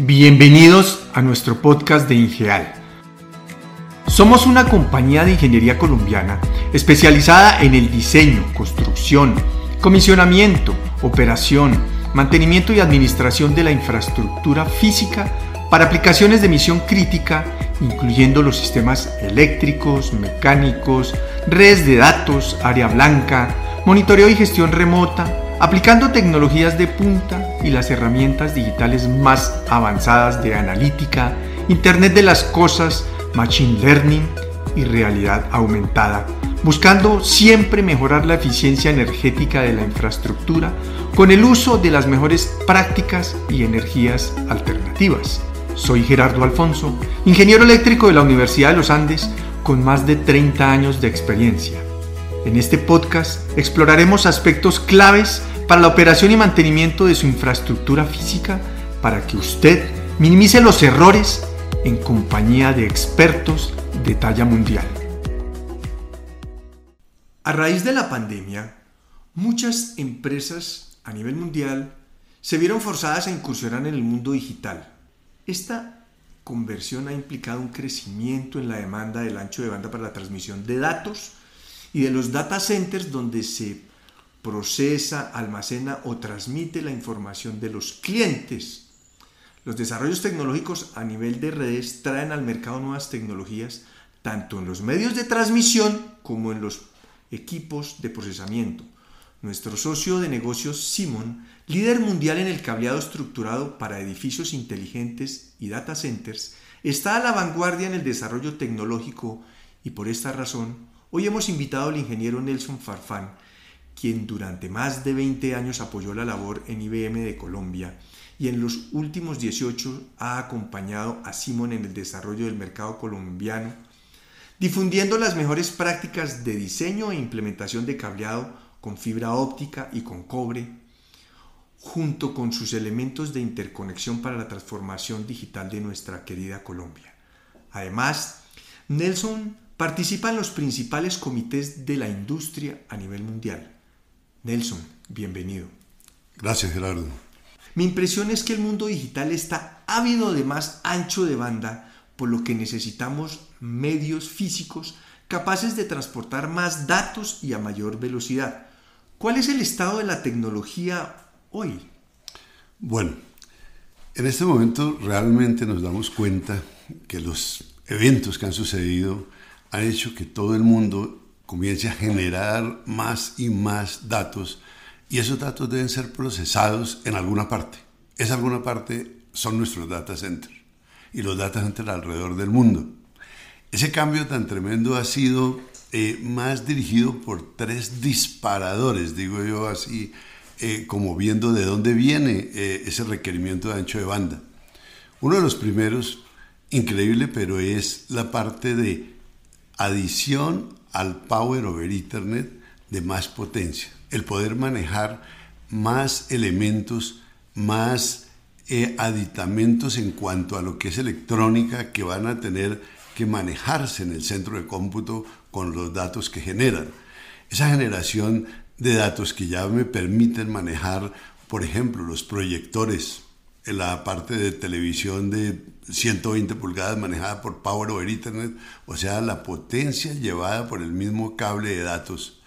Bienvenidos a nuestro podcast de Ingeal. Somos una compañía de ingeniería colombiana especializada en el diseño, construcción, comisionamiento, operación, mantenimiento y administración de la infraestructura física para aplicaciones de misión crítica, incluyendo los sistemas eléctricos, mecánicos, redes de datos, área blanca, monitoreo y gestión remota, aplicando tecnologías de punta y las herramientas digitales más avanzadas de analítica, Internet de las Cosas, Machine Learning y realidad aumentada, buscando siempre mejorar la eficiencia energética de la infraestructura con el uso de las mejores prácticas y energías alternativas. Soy Gerardo Alfonso, ingeniero eléctrico de la Universidad de los Andes con más de 30 años de experiencia. En este podcast exploraremos aspectos claves para la operación y mantenimiento de su infraestructura física para que usted minimice los errores en compañía de expertos de talla mundial. A raíz de la pandemia, muchas empresas a nivel mundial se vieron forzadas a incursionar en el mundo digital. Esta conversión ha implicado un crecimiento en la demanda del ancho de banda para la transmisión de datos y de los data centers donde se procesa, almacena o transmite la información de los clientes. Los desarrollos tecnológicos a nivel de redes traen al mercado nuevas tecnologías tanto en los medios de transmisión como en los equipos de procesamiento. Nuestro socio de negocios Simon, líder mundial en el cableado estructurado para edificios inteligentes y data centers, está a la vanguardia en el desarrollo tecnológico y por esta razón hoy hemos invitado al ingeniero Nelson Farfán, quien durante más de 20 años apoyó la labor en IBM de Colombia y en los últimos 18 ha acompañado a Simon en el desarrollo del mercado colombiano, difundiendo las mejores prácticas de diseño e implementación de cableado con fibra óptica y con cobre, junto con sus elementos de interconexión para la transformación digital de nuestra querida Colombia. Además, Nelson participa en los principales comités de la industria a nivel mundial. Nelson, bienvenido. Gracias, Gerardo. Mi impresión es que el mundo digital está ávido de más ancho de banda, por lo que necesitamos medios físicos capaces de transportar más datos y a mayor velocidad. ¿Cuál es el estado de la tecnología hoy? Bueno, en este momento realmente nos damos cuenta que los eventos que han sucedido han hecho que todo el mundo comience a generar más y más datos y esos datos deben ser procesados en alguna parte. Esa alguna parte son nuestros data centers y los data centers alrededor del mundo. Ese cambio tan tremendo ha sido eh, más dirigido por tres disparadores, digo yo así, eh, como viendo de dónde viene eh, ese requerimiento de ancho de banda. Uno de los primeros, increíble, pero es la parte de adición al Power over Ethernet de más potencia, el poder manejar más elementos, más aditamentos en cuanto a lo que es electrónica que van a tener que manejarse en el centro de cómputo con los datos que generan. Esa generación de datos que ya me permiten manejar, por ejemplo, los proyectores, en la parte de televisión de 120 pulgadas manejada por Power over Ethernet, o sea, la potencia llevada por el mismo cable de datos.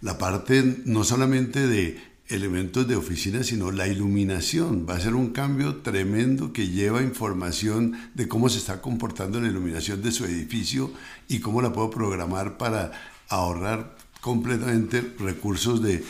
La parte no solamente de elementos de oficina, sino la iluminación. Va a ser un cambio tremendo que lleva información de cómo se está comportando la iluminación de su edificio y cómo la puedo programar para ahorrar completamente recursos de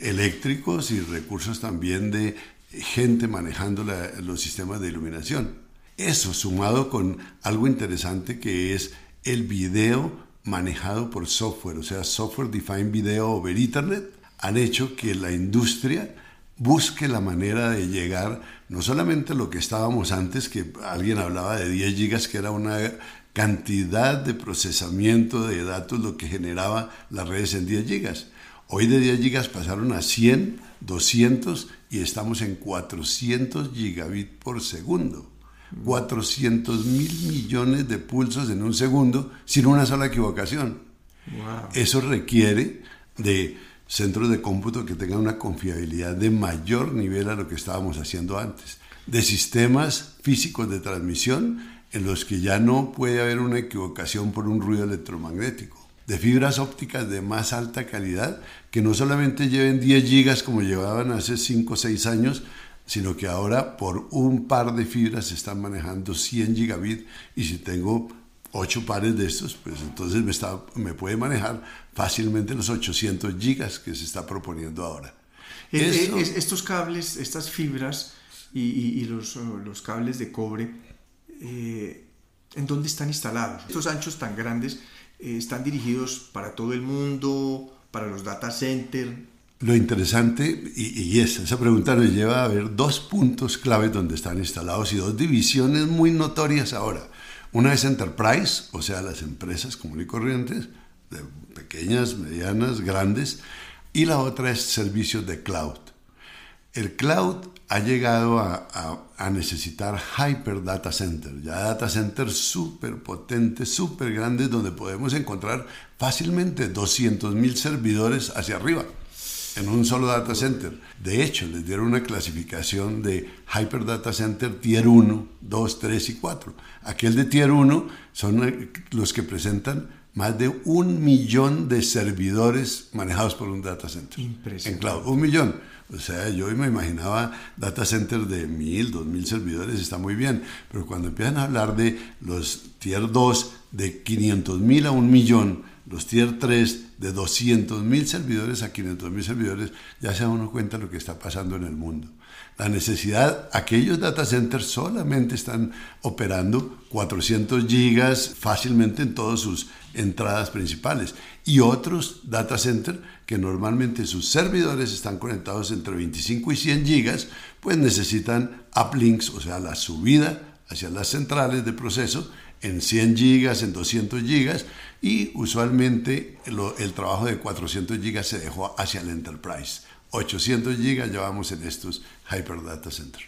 eléctricos y recursos también de gente manejando los sistemas de iluminación. Eso sumado con algo interesante que es el video manejado por software, o sea, software defined video over Ethernet, han hecho que la industria busque la manera de llegar no solamente a lo que estábamos antes, que alguien hablaba de 10 gigas, que era una cantidad de procesamiento de datos lo que generaba las redes en 10 gigas. Hoy de 10 gigas pasaron a 100, 200 y estamos en 400 gigabit por segundo. 400 mil millones de pulsos en un segundo sin una sola equivocación. Eso requiere de centros de cómputo que tengan una confiabilidad de mayor nivel a lo que estábamos haciendo antes. de sistemas físicos de transmisión en los que ya no puede haber una equivocación por un ruido electromagnético, de fibras ópticas de más alta calidad que no solamente lleven 10 gigas como llevaban hace 5 o 6 años, sino que ahora por un par de fibras se están manejando 100 gigabit y si tengo 8 pares de estos, pues entonces me, está, me puede manejar fácilmente los 800 gigas que se está proponiendo ahora. Eh, eh, estos cables, estas fibras y, los, los, cables de cobre, eh, ¿en dónde están instalados? Estos anchos tan grandes están dirigidos para todo el mundo, para los data centers. Lo interesante, y, y es, esa pregunta nos lleva a ver dos puntos claves donde están instalados y dos divisiones muy notorias ahora. Una es Enterprise, o sea, las empresas comunes y corrientes, de pequeñas, medianas, grandes, y la otra es servicios de cloud. El cloud ha llegado a, necesitar hyper data center, ya data centers súper potentes, súper grandes, donde podemos encontrar fácilmente 200.000 servidores hacia arriba en un solo data center. De hecho, les dieron una clasificación de Hyper Data Center Tier 1, 2, 3 y 4. Aquel de Tier 1 son eh, los que presentan más de un millón de servidores manejados por un data center. Impresionante. En cloud, un millón. O sea, yo me imaginaba data centers de mil, dos mil servidores, está muy bien, pero cuando empiezan a hablar de los tier 2 de 500 mil a un millón, los tier 3 de 200 mil servidores a 500 mil servidores, ya se da uno cuenta lo que está pasando en el mundo. La necesidad, aquellos data centers solamente están operando 400 gigas fácilmente en todas sus entradas principales y otros data centers que normalmente sus servidores están conectados entre 25 y 100 gigas, pues necesitan uplinks, o sea, la subida hacia las centrales de proceso en 100 gigas, en 200 gigas y usualmente el trabajo de 400 gigas se dejó hacia el enterprise. 800 gigas llevamos en estos Hyper Data Centers.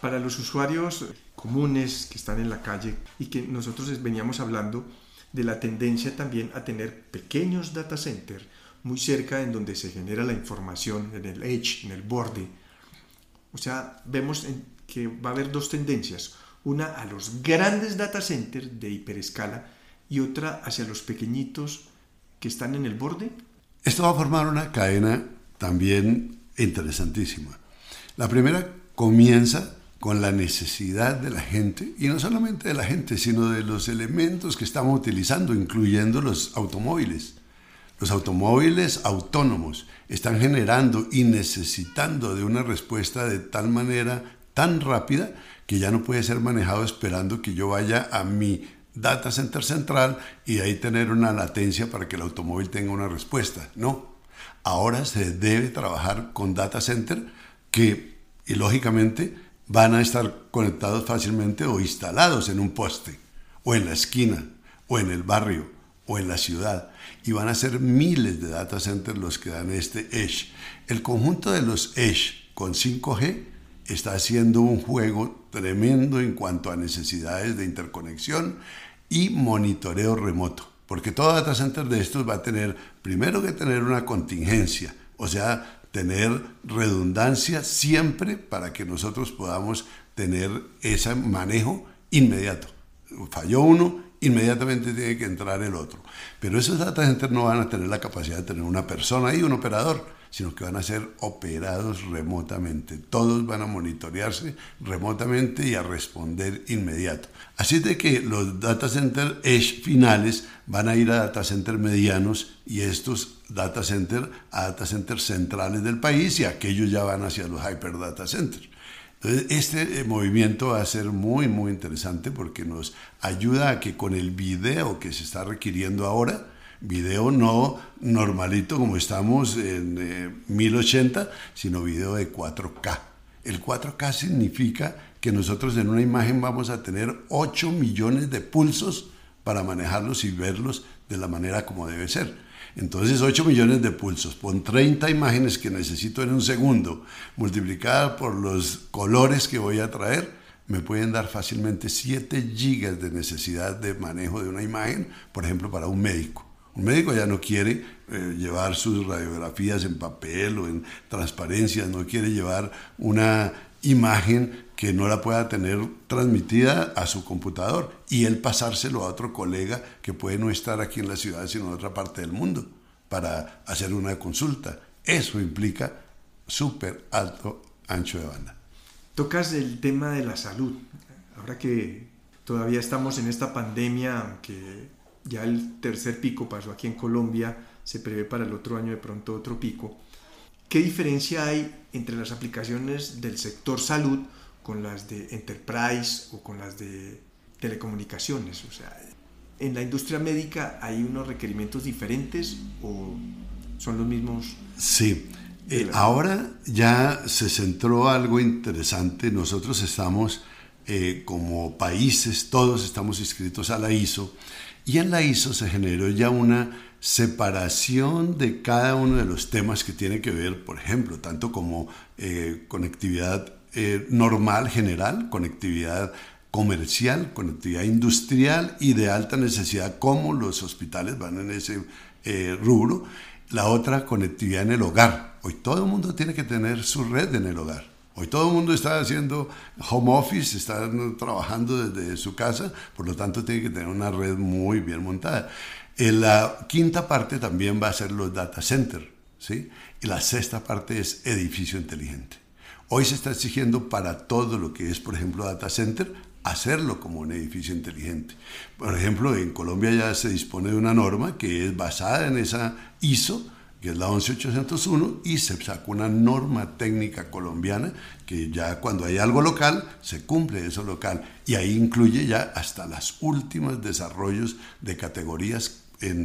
Para los usuarios comunes que están en la calle y que nosotros veníamos hablando de la tendencia también a tener pequeños data centers muy cerca en donde se genera la información, en el edge, en el borde. O sea, vemos que va a haber dos tendencias una a los grandes data centers de hiperescala y otra hacia los pequeñitos que están en el borde? Esto va a formar una cadena también interesantísima. La primera comienza con la necesidad de la gente, y no solamente de la gente, sino de los elementos que estamos utilizando, incluyendo los automóviles. Los automóviles autónomos están generando y necesitando de una respuesta de tal manera tan rápida que ya no puede ser manejado esperando que yo vaya a mi data center central y ahí tener una latencia para que el automóvil tenga una respuesta. No. Ahora se debe trabajar con data center que, y lógicamente, van a estar conectados fácilmente o instalados en un poste, o en la esquina, o en el barrio, o en la ciudad. Y van a ser miles de data centers los que dan este Edge. El conjunto de los Edge con 5G está haciendo un juego tremendo en cuanto a necesidades de interconexión y monitoreo remoto. Porque todo data center de estos va a tener primero que tener una contingencia, o sea, tener redundancia siempre para que nosotros podamos tener ese manejo inmediato. Falló uno, inmediatamente tiene que entrar el otro. Pero esos data centers no van a tener la capacidad de tener una persona ahí, un operador sino que van a ser operados remotamente. Todos van a monitorearse remotamente y a responder inmediato. Así de que los data center edge finales van a ir a data center medianos y estos data center a data centers centrales del país y aquellos ya van hacia los hyper data centers. Este eh, movimiento va a ser muy, muy interesante porque nos ayuda a que con el video que se está requiriendo ahora, video no normalito como estamos en 1080, eh, sino video de 4K. El 4K significa que nosotros en una imagen vamos a tener 8 millones de pulsos para manejarlos y verlos de la manera como debe ser. Entonces 8 millones de pulsos, pon 30 imágenes que necesito en un segundo, multiplicada por los colores que voy a traer, me pueden dar fácilmente 7 gigas de necesidad de manejo de una imagen, por ejemplo, para un médico. Un médico ya no quiere eh, llevar sus radiografías en papel o en transparencia, no quiere llevar una imagen que no la pueda tener transmitida a su computador y él pasárselo a otro colega que puede no estar aquí en la ciudad sino en otra parte del mundo para hacer una consulta. Eso implica súper alto ancho de banda. Tocas el tema de la salud. Ahora que todavía estamos en esta pandemia, aunque ya el tercer pico pasó aquí en Colombia, se prevé para el otro año de pronto otro pico. ¿Qué diferencia hay entre las aplicaciones del sector salud con las de enterprise o con las de telecomunicaciones? O sea, ¿en la industria médica hay unos requerimientos diferentes o son los mismos? Sí. Eh, ahora ya se centró algo interesante. Nosotros estamos eh, como países, todos estamos inscritos a la ISO y en la ISO se generó ya una separación de cada uno de los temas que tiene que ver, por ejemplo, tanto como eh, conectividad eh, normal, general, conectividad comercial, conectividad industrial y de alta necesidad, como los hospitales van en ese eh, rubro. La otra, conectividad en el hogar. Hoy todo el mundo tiene que tener su red en el hogar. Hoy todo el mundo está haciendo home office, está trabajando desde su casa, por lo tanto tiene que tener una red muy bien montada. En la quinta parte también va a ser los data centers, ¿sí? Y la sexta parte es edificio inteligente. Hoy se está exigiendo para todo lo que es, por ejemplo, data center, hacerlo como un edificio inteligente. Por ejemplo, en Colombia ya se dispone de una norma que es basada en esa ISO, que es la 11801, y se sacó una norma técnica colombiana que ya cuando hay algo local, se cumple eso local. Y ahí incluye ya hasta las últimas desarrollos de categorías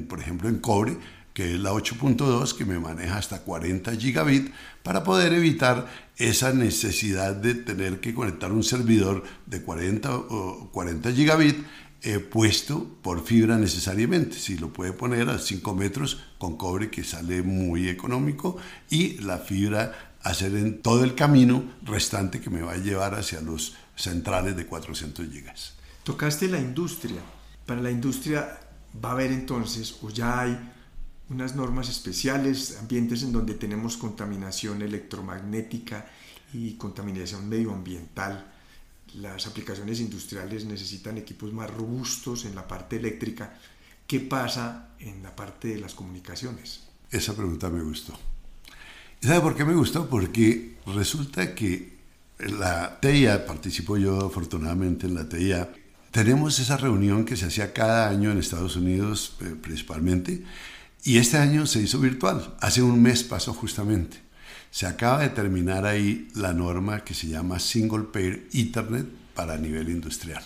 por ejemplo, en cobre, que es la 8.2, que me maneja hasta 40 gigabit, para poder evitar esa necesidad de tener que conectar un servidor de 40 o 40 gigabit eh, puesto por fibra necesariamente. Si lo puede poner a 5 metros con cobre, que sale muy económico, y la fibra hacer en todo el camino restante que me va a llevar hacia los centrales de 400 gigas. Tocaste la industria. Para la industria va a haber entonces, o ya hay unas normas especiales, ambientes en donde tenemos contaminación electromagnética y contaminación medioambiental. Las aplicaciones industriales necesitan equipos más robustos en la parte eléctrica. ¿Qué pasa en la parte de las comunicaciones? Esa pregunta me gustó. ¿Sabe por qué me gustó? Porque resulta que la TIA, participo yo afortunadamente en la TIA, tenemos esa reunión que se hacía cada año en Estados Unidos eh, principalmente y este año se hizo virtual. Hace un mes pasó justamente. Se acaba de terminar ahí la norma que se llama Single Pair Ethernet para nivel industrial.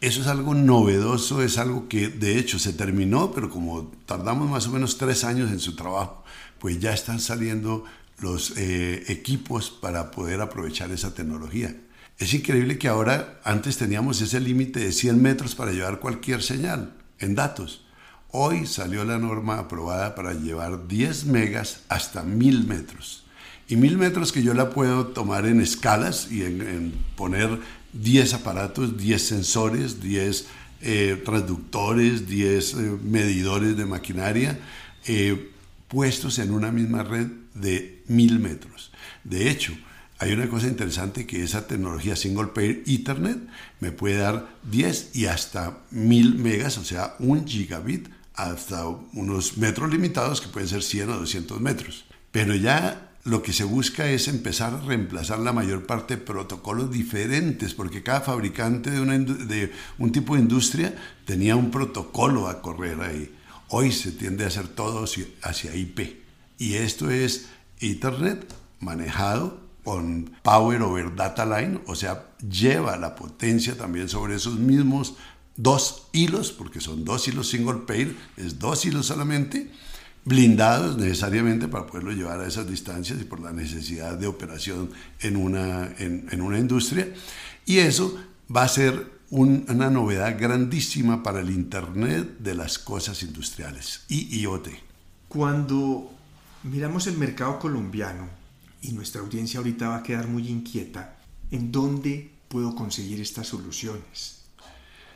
Eso es algo novedoso, es algo que de hecho se terminó, pero como tardamos más o menos tres años en su trabajo, pues ya están saliendo los eh, equipos para poder aprovechar esa tecnología. Es increíble que ahora, antes teníamos ese límite de 100 metros para llevar cualquier señal en datos. Hoy salió la norma aprobada para llevar 10 megas hasta 1000 metros. Y 1000 metros que yo la puedo tomar en escalas y en, poner 10 aparatos, 10 sensores, 10 eh, transductores, 10 eh, medidores de maquinaria eh, puestos en una misma red de 1000 metros. De hecho, hay una cosa interesante que esa tecnología single pair Ethernet me puede dar 10 y hasta 1000 megas, o sea, un gigabit, hasta unos metros limitados que pueden ser 100 o 200 metros. Pero ya lo que se busca es empezar a reemplazar la mayor parte de protocolos diferentes, porque cada fabricante de, de un tipo de industria tenía un protocolo a correr ahí. Hoy se tiende a hacer todo hacia IP. Y esto es Ethernet manejado con Power over Data Line, o sea, lleva la potencia también sobre esos mismos dos hilos, porque son dos hilos single pair, es dos hilos solamente, blindados necesariamente para poderlo llevar a esas distancias y por la necesidad de operación en una, en, una industria. Y eso va a ser una novedad grandísima para el Internet de las cosas industriales, IoT. Cuando miramos el mercado colombiano, y nuestra audiencia ahorita va a quedar muy inquieta, ¿en dónde puedo conseguir estas soluciones?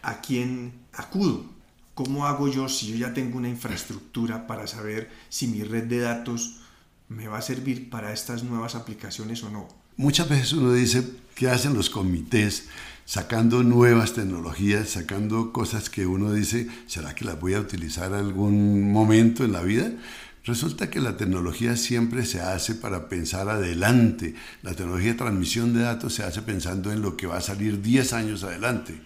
¿A quién acudo? ¿Cómo hago yo si yo ya tengo una infraestructura para saber si mi red de datos me va a servir para estas nuevas aplicaciones o no. Muchas veces uno dice, ¿qué hacen los comités sacando nuevas tecnologías, sacando cosas que uno dice, ¿será que las voy a utilizar algún momento en la vida? Resulta que la tecnología siempre se hace para pensar adelante. La tecnología de transmisión de datos se hace pensando en lo que va a salir 10 años adelante.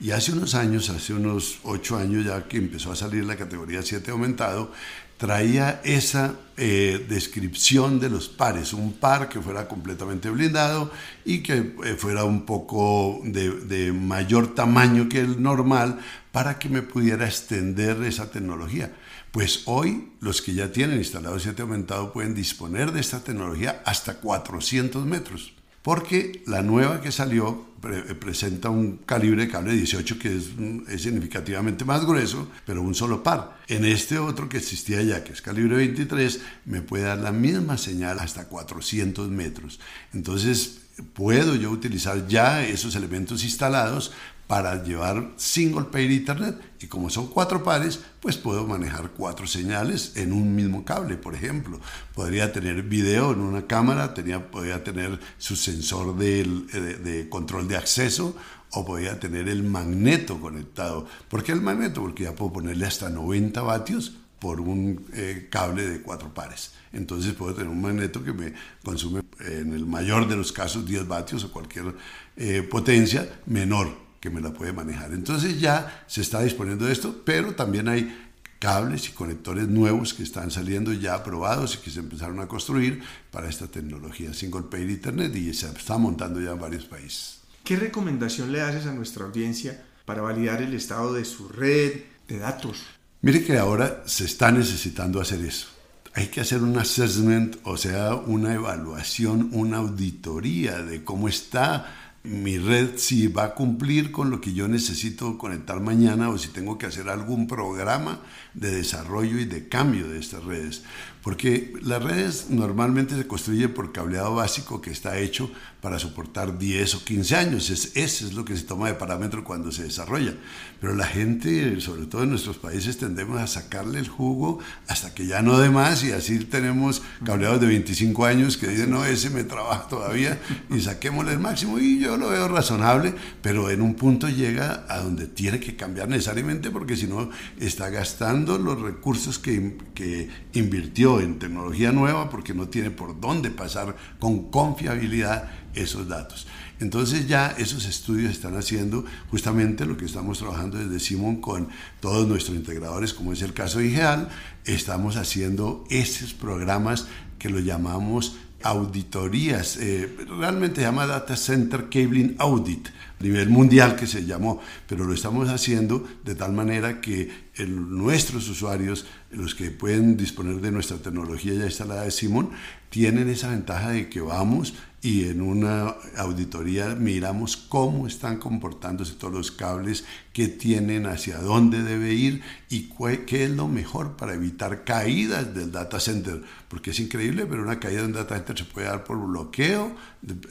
Y hace unos años, hace unos 8 años ya que empezó a salir la categoría 7 aumentado, traía esa eh, descripción de los pares, un par que fuera completamente blindado y que eh, fuera un poco de, de, mayor tamaño que el normal para que me pudiera extender esa tecnología. Pues hoy los que ya tienen instalado 7 aumentado pueden disponer de esta tecnología hasta 400 metros porque la nueva que salió eh, presenta un calibre de cable 18 que es, es, significativamente más grueso, pero un solo par. En este otro que existía ya, que es calibre 23, me puede dar la misma señal hasta 400 metros. Entonces, puedo yo utilizar ya esos elementos instalados para llevar single pair Ethernet y como son cuatro pares, pues puedo manejar cuatro señales en un mismo cable, por ejemplo. Podría tener video en una cámara, tenía, podría tener su sensor de, de, control de acceso o podría tener el magneto conectado. ¿Por qué el magneto? Porque ya puedo ponerle hasta 90 vatios por un eh, cable de cuatro pares. Entonces puedo tener un magneto que me consume en el mayor de los casos 10 vatios o cualquier eh, potencia menor que me la puede manejar. Entonces ya se está disponiendo de esto, pero también hay cables y conectores nuevos que están saliendo ya aprobados y que se empezaron a construir para esta tecnología Single Pair Internet y se está montando ya en varios países. ¿Qué recomendación le haces a nuestra audiencia para validar el estado de su red de datos? Mire que ahora se está necesitando hacer eso. Hay que hacer un assessment, o sea, una evaluación, una auditoría de cómo está mi red si va a cumplir con lo que yo necesito conectar mañana o si tengo que hacer algún programa de desarrollo y de cambio de estas redes. Porque las redes normalmente se construyen por cableado básico que está hecho para soportar 10 o 15 años. Es, ese es lo que se toma de parámetro cuando se desarrolla. Pero la gente, sobre todo en nuestros países, tendemos a sacarle el jugo hasta que ya no dé más y así tenemos cableados de 25 años que dicen, no, ese me trabaja todavía y saquémosle el máximo. Y yo lo veo razonable, pero en un punto llega a donde tiene que cambiar necesariamente porque si no está gastando los recursos que, que invirtió en tecnología nueva porque no tiene por dónde pasar con confiabilidad esos datos. Entonces ya esos estudios están haciendo justamente lo que estamos trabajando desde Simon con todos nuestros integradores, como es el caso de IGEAL, estamos haciendo esos programas que lo llamamos auditorías, eh, realmente se llama Data Center Cabling Audit, nivel mundial que se llamó, pero lo estamos haciendo de tal manera que nuestros usuarios, los que pueden disponer de nuestra tecnología ya instalada de Simon, tienen esa ventaja de que vamos y en una auditoría miramos cómo están comportándose todos los cables, qué tienen, hacia dónde debe ir y qué es lo mejor para evitar caídas del data center, porque es increíble, pero una caída de un data center se puede dar por bloqueo,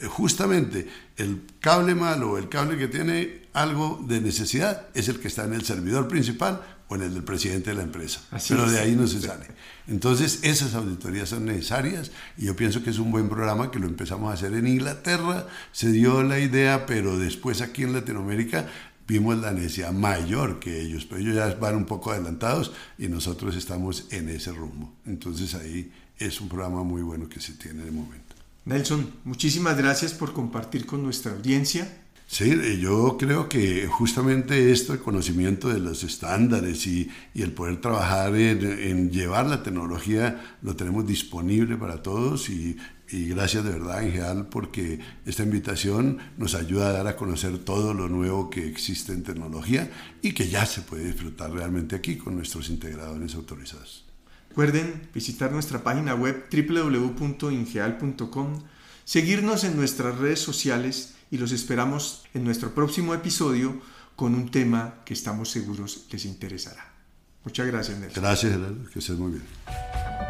justamente el cable malo el cable que tiene algo de necesidad es el que está en el servidor principal o en el del presidente de la empresa. Pero de ahí no se sale. Entonces, esas auditorías son necesarias y yo pienso que es un buen programa que lo empezamos a hacer en Inglaterra, se dio la idea, pero después aquí en Latinoamérica vimos la necesidad mayor que ellos, pero ellos ya van un poco adelantados y nosotros estamos en ese rumbo. Entonces ahí es un programa muy bueno que se tiene de momento. Nelson, muchísimas gracias por compartir con nuestra audiencia Sí, yo creo que justamente esto, el conocimiento de los estándares y, el poder trabajar en, llevar la tecnología, lo tenemos disponible para todos y, gracias de verdad en general porque esta invitación nos ayuda a dar a conocer todo lo nuevo que existe en tecnología y que ya se puede disfrutar realmente aquí con nuestros integradores autorizados. Recuerden visitar nuestra página web www.ingeal.com, seguirnos en nuestras redes sociales y los esperamos en nuestro próximo episodio con un tema que estamos seguros les interesará. Muchas gracias, Nelson. Gracias, que estés muy bien.